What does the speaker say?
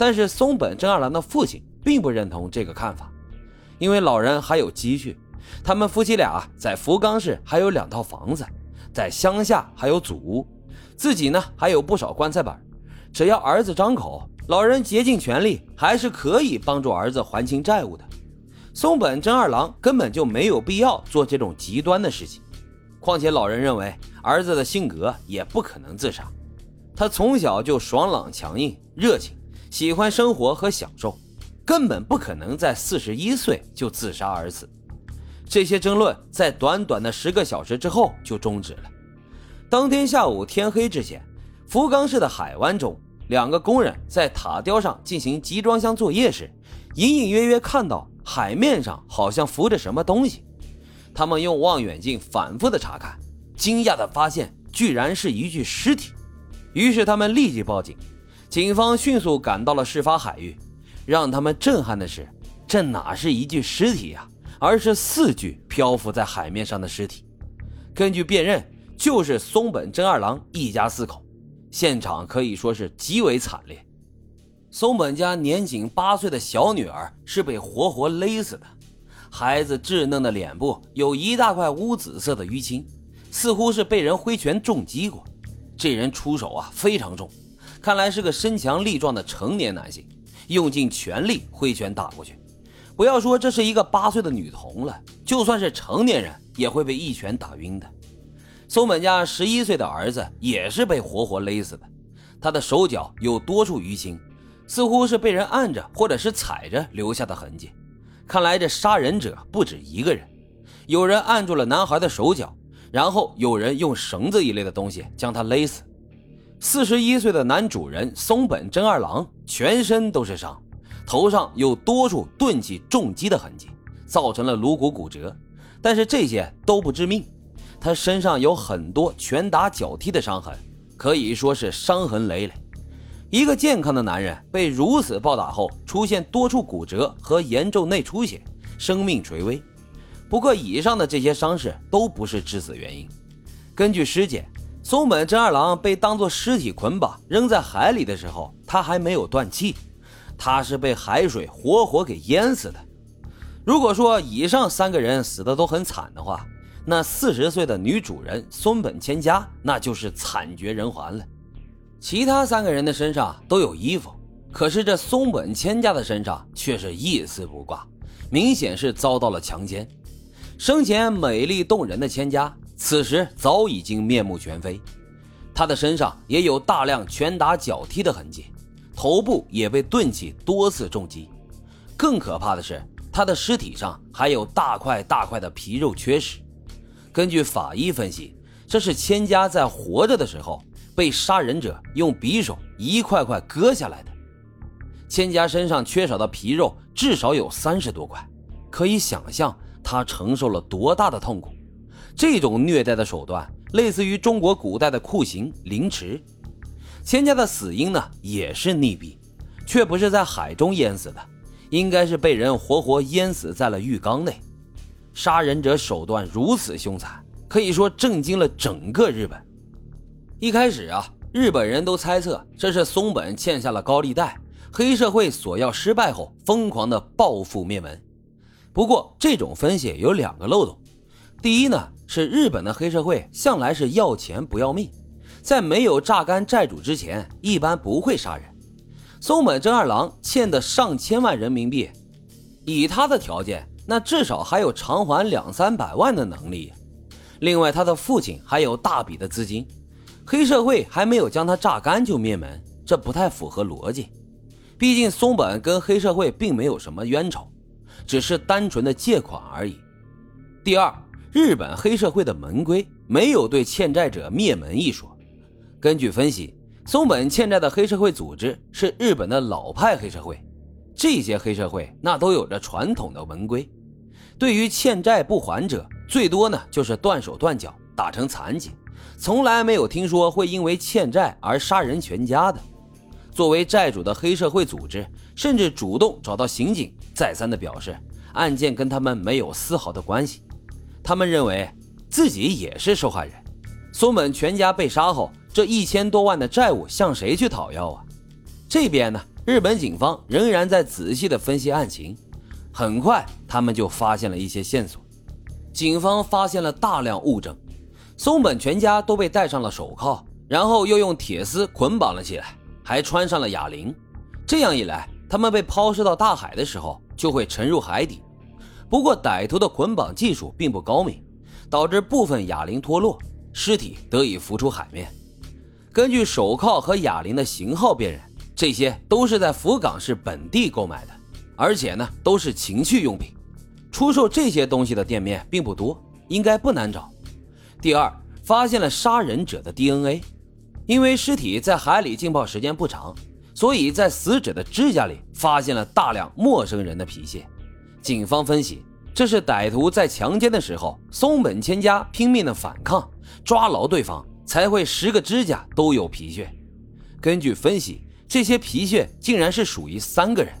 但是松本真二郎的父亲并不认同这个看法，因为老人还有积蓄，他们夫妻俩在福冈市还有两套房子，在乡下还有祖屋，自己呢还有不少棺材板，只要儿子张口，老人竭尽全力还是可以帮助儿子还清债务的。松本真二郎根本就没有必要做这种极端的事情，况且老人认为儿子的性格也不可能自杀，他从小就爽朗强硬、热情。喜欢生活和享受，根本不可能在四十一岁就自杀而死。这些争论在短短的十个小时之后就终止了。当天下午天黑之前，福冈市的海湾中，两个工人在塔吊上进行集装箱作业时，隐隐约约看到海面上好像浮着什么东西。他们用望远镜反复的查看，惊讶的发现居然是一具尸体。于是他们立即报警。警方迅速赶到了事发海域，让他们震撼的是，这哪是一具尸体呀，而是四具漂浮在海面上的尸体。根据辨认，就是松本真二郎一家四口。现场可以说是极为惨烈。松本家年仅八岁的小女儿是被活活勒死的，孩子稚嫩的脸部有一大块乌紫色的淤青，似乎是被人挥拳重击过。这人出手啊非常重。看来是个身强力壮的成年男性，用尽全力挥拳打过去。不要说这是一个八岁的女童了，就算是成年人也会被一拳打晕的。松本家十一岁的儿子也是被活活勒死的，他的手脚有多处淤青，似乎是被人按着或者是踩着留下的痕迹。看来这杀人者不止一个人，有人按住了男孩的手脚，然后有人用绳子一类的东西将他勒死。四十一岁的男主人松本真二郎全身都是伤，头上有多处钝器重击的痕迹，造成了颅骨骨折，但是这些都不致命。他身上有很多拳打脚踢的伤痕，可以说是伤痕累累。一个健康的男人被如此暴打后，出现多处骨折和严重内出血，生命垂危。不过，以上的这些伤势都不是致死原因。根据尸检。松本真二郎被当作尸体捆绑扔在海里的时候，他还没有断气，他是被海水活活给淹死的。如果说以上三个人死的都很惨的话，那四十岁的女主人松本千佳那就是惨绝人寰了。其他三个人的身上都有衣服，可是这松本千佳的身上却是一丝不挂，明显是遭到了强奸。生前美丽动人的千佳。此时早已经面目全非，他的身上也有大量拳打脚踢的痕迹，头部也被钝器多次重击。更可怕的是，他的尸体上还有大块大块的皮肉缺失。根据法医分析，这是千家在活着的时候被杀人者用匕首一块块割下来的。千家身上缺少的皮肉至少有三十多块，可以想象他承受了多大的痛苦。这种虐待的手段类似于中国古代的酷刑凌迟。千家的死因呢也是溺毙，却不是在海中淹死的，应该是被人活活淹死在了浴缸内。杀人者手段如此凶残，可以说震惊了整个日本。一开始啊，日本人都猜测这是松本欠下了高利贷，黑社会索要失败后疯狂的报复灭门。不过这种分析有两个漏洞，第一呢。是日本的黑社会向来是要钱不要命，在没有榨干债主之前，一般不会杀人。松本真二郎欠的上千万人民币，以他的条件，那至少还有偿还两三百万的能力。另外，他的父亲还有大笔的资金，黑社会还没有将他榨干就灭门，这不太符合逻辑。毕竟松本跟黑社会并没有什么冤仇，只是单纯的借款而已。第二。日本黑社会的门规没有对欠债者灭门一说。根据分析，松本欠债的黑社会组织是日本的老派黑社会。这些黑社会那都有着传统的门规，对于欠债不还者，最多呢就是断手断脚，打成残疾，从来没有听说会因为欠债而杀人全家的。作为债主的黑社会组织，甚至主动找到刑警，再三的表示案件跟他们没有丝毫的关系。他们认为自己也是受害人。松本全家被杀后，这一千多万的债务向谁去讨要啊？这边呢，日本警方仍然在仔细的分析案情。很快，他们就发现了一些线索。警方发现了大量物证，松本全家都被戴上了手铐，然后又用铁丝捆绑了起来，还穿上了哑铃。这样一来，他们被抛尸到大海的时候就会沉入海底。不过，歹徒的捆绑技术并不高明，导致部分哑铃脱落，尸体得以浮出海面。根据手铐和哑铃的型号辨认，这些都是在福冈市本地购买的，而且呢都是情趣用品。出售这些东西的店面并不多，应该不难找。第二，发现了杀人者的 DNA，因为尸体在海里浸泡时间不长，所以在死者的指甲里发现了大量陌生人的皮屑。警方分析，这是歹徒在强奸的时候，松本千家拼命的反抗，抓牢对方，才会十个指甲都有皮屑。根据分析，这些皮屑竟然是属于三个人。